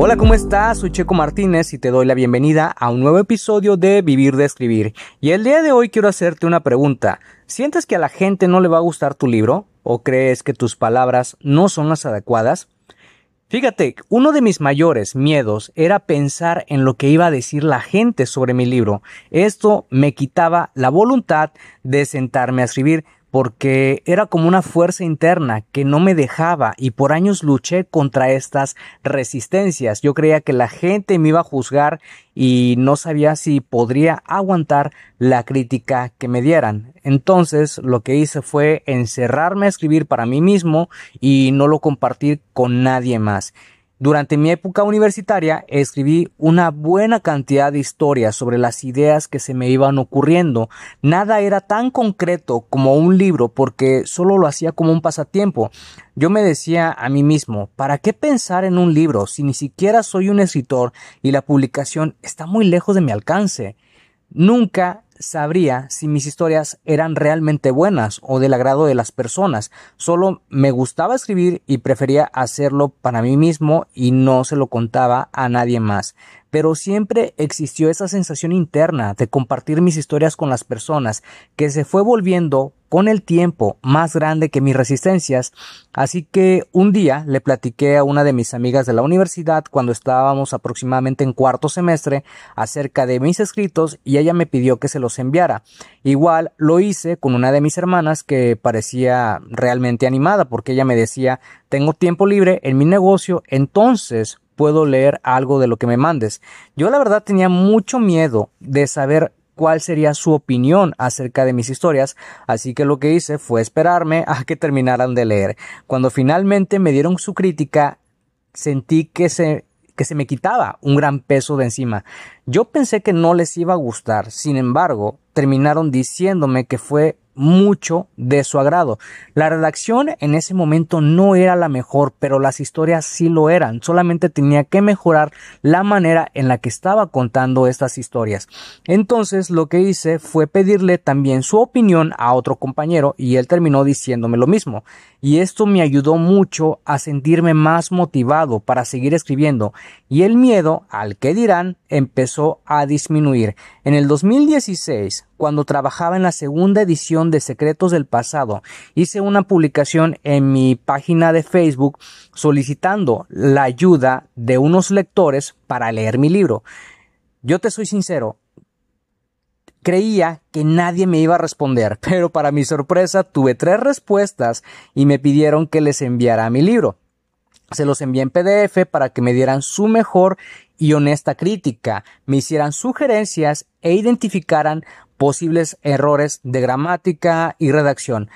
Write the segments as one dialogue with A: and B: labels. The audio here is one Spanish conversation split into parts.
A: Hola, ¿cómo estás? Soy Checo Martínez y te doy la bienvenida a un nuevo episodio de Vivir de Escribir. Y el día de hoy quiero hacerte una pregunta. ¿Sientes que a la gente no le va a gustar tu libro? ¿O crees que tus palabras no son las adecuadas? Fíjate, uno de mis mayores miedos era pensar en lo que iba a decir la gente sobre mi libro. Esto me quitaba la voluntad de sentarme a escribir, porque era como una fuerza interna que no me dejaba y por años luché contra estas resistencias. Yo creía que la gente me iba a juzgar y no sabía si podría aguantar la crítica que me dieran. Entonces lo que hice fue encerrarme a escribir para mí mismo y no lo compartir con nadie más. Durante mi época universitaria escribí una buena cantidad de historias sobre las ideas que se me iban ocurriendo. Nada era tan concreto como un libro porque solo lo hacía como un pasatiempo. Yo me decía a mí mismo, ¿para qué pensar en un libro si ni siquiera soy un escritor y la publicación está muy lejos de mi alcance? Nunca sabría si mis historias eran realmente buenas o del agrado de las personas. Solo me gustaba escribir y prefería hacerlo para mí mismo y no se lo contaba a nadie más pero siempre existió esa sensación interna de compartir mis historias con las personas, que se fue volviendo con el tiempo más grande que mis resistencias, así que un día le platiqué a una de mis amigas de la universidad cuando estábamos aproximadamente en cuarto semestre acerca de mis escritos y ella me pidió que se los enviara. Igual lo hice con una de mis hermanas que parecía realmente animada porque ella me decía tengo tiempo libre en mi negocio, entonces puedo leer algo de lo que me mandes. Yo la verdad tenía mucho miedo de saber cuál sería su opinión acerca de mis historias, así que lo que hice fue esperarme a que terminaran de leer. Cuando finalmente me dieron su crítica, sentí que se que se me quitaba un gran peso de encima. Yo pensé que no les iba a gustar, sin embargo, terminaron diciéndome que fue mucho de su agrado. La redacción en ese momento no era la mejor, pero las historias sí lo eran. Solamente tenía que mejorar la manera en la que estaba contando estas historias. Entonces lo que hice fue pedirle también su opinión a otro compañero y él terminó diciéndome lo mismo. Y esto me ayudó mucho a sentirme más motivado para seguir escribiendo y el miedo al que dirán empezó a disminuir. En el 2016 cuando trabajaba en la segunda edición de Secretos del Pasado, hice una publicación en mi página de Facebook solicitando la ayuda de unos lectores para leer mi libro. Yo te soy sincero, creía que nadie me iba a responder, pero para mi sorpresa tuve tres respuestas y me pidieron que les enviara mi libro. Se los envié en PDF para que me dieran su mejor y honesta crítica, me hicieran sugerencias e identificaran posibles errores de gramática y redacción.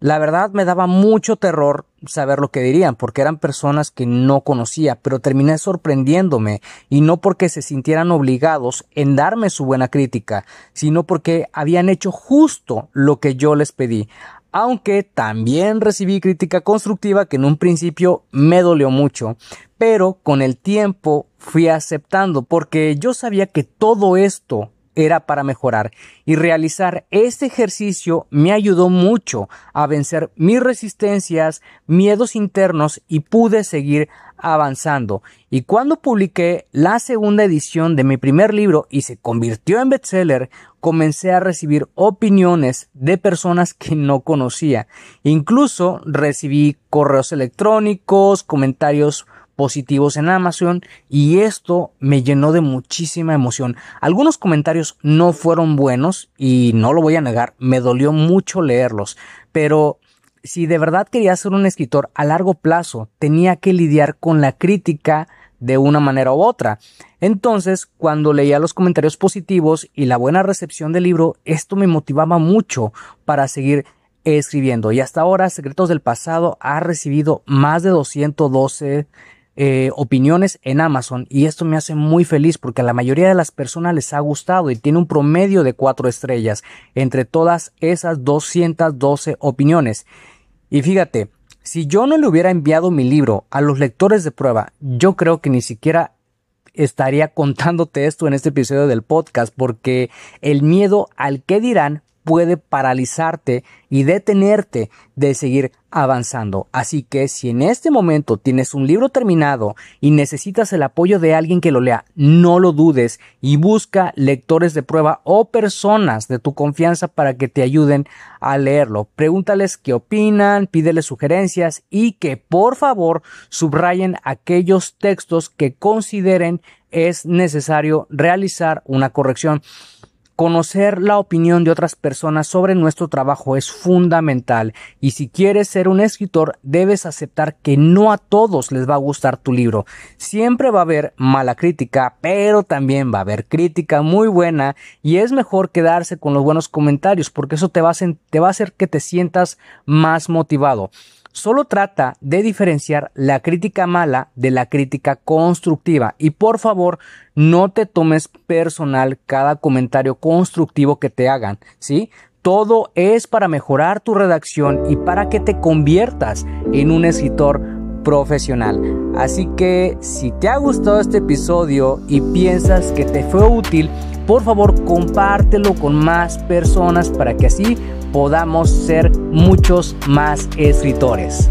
A: La verdad me daba mucho terror saber lo que dirían, porque eran personas que no conocía, pero terminé sorprendiéndome, y no porque se sintieran obligados en darme su buena crítica, sino porque habían hecho justo lo que yo les pedí aunque también recibí crítica constructiva que en un principio me dolió mucho, pero con el tiempo fui aceptando porque yo sabía que todo esto era para mejorar y realizar este ejercicio me ayudó mucho a vencer mis resistencias, miedos internos y pude seguir avanzando. Y cuando publiqué la segunda edición de mi primer libro y se convirtió en bestseller, comencé a recibir opiniones de personas que no conocía. Incluso recibí correos electrónicos, comentarios positivos en Amazon y esto me llenó de muchísima emoción. Algunos comentarios no fueron buenos y no lo voy a negar, me dolió mucho leerlos, pero si de verdad quería ser un escritor a largo plazo, tenía que lidiar con la crítica de una manera u otra. Entonces, cuando leía los comentarios positivos y la buena recepción del libro, esto me motivaba mucho para seguir escribiendo. Y hasta ahora, Secretos del Pasado ha recibido más de 212 eh, opiniones en Amazon y esto me hace muy feliz porque a la mayoría de las personas les ha gustado y tiene un promedio de cuatro estrellas entre todas esas 212 opiniones. Y fíjate, si yo no le hubiera enviado mi libro a los lectores de prueba, yo creo que ni siquiera estaría contándote esto en este episodio del podcast porque el miedo al que dirán puede paralizarte y detenerte de seguir avanzando. Así que si en este momento tienes un libro terminado y necesitas el apoyo de alguien que lo lea, no lo dudes y busca lectores de prueba o personas de tu confianza para que te ayuden a leerlo. Pregúntales qué opinan, pídeles sugerencias y que por favor subrayen aquellos textos que consideren es necesario realizar una corrección. Conocer la opinión de otras personas sobre nuestro trabajo es fundamental y si quieres ser un escritor debes aceptar que no a todos les va a gustar tu libro. Siempre va a haber mala crítica, pero también va a haber crítica muy buena y es mejor quedarse con los buenos comentarios porque eso te va a, hacer que te sientas más motivado. Solo trata de diferenciar la crítica mala de la crítica constructiva y por favor no te tomes personal cada comentario constructivo que te hagan, ¿sí? Todo es para mejorar tu redacción y para que te conviertas en un escritor profesional. Así que si te ha gustado este episodio y piensas que te fue útil, por favor compártelo con más personas para que así podamos ser muchos más escritores.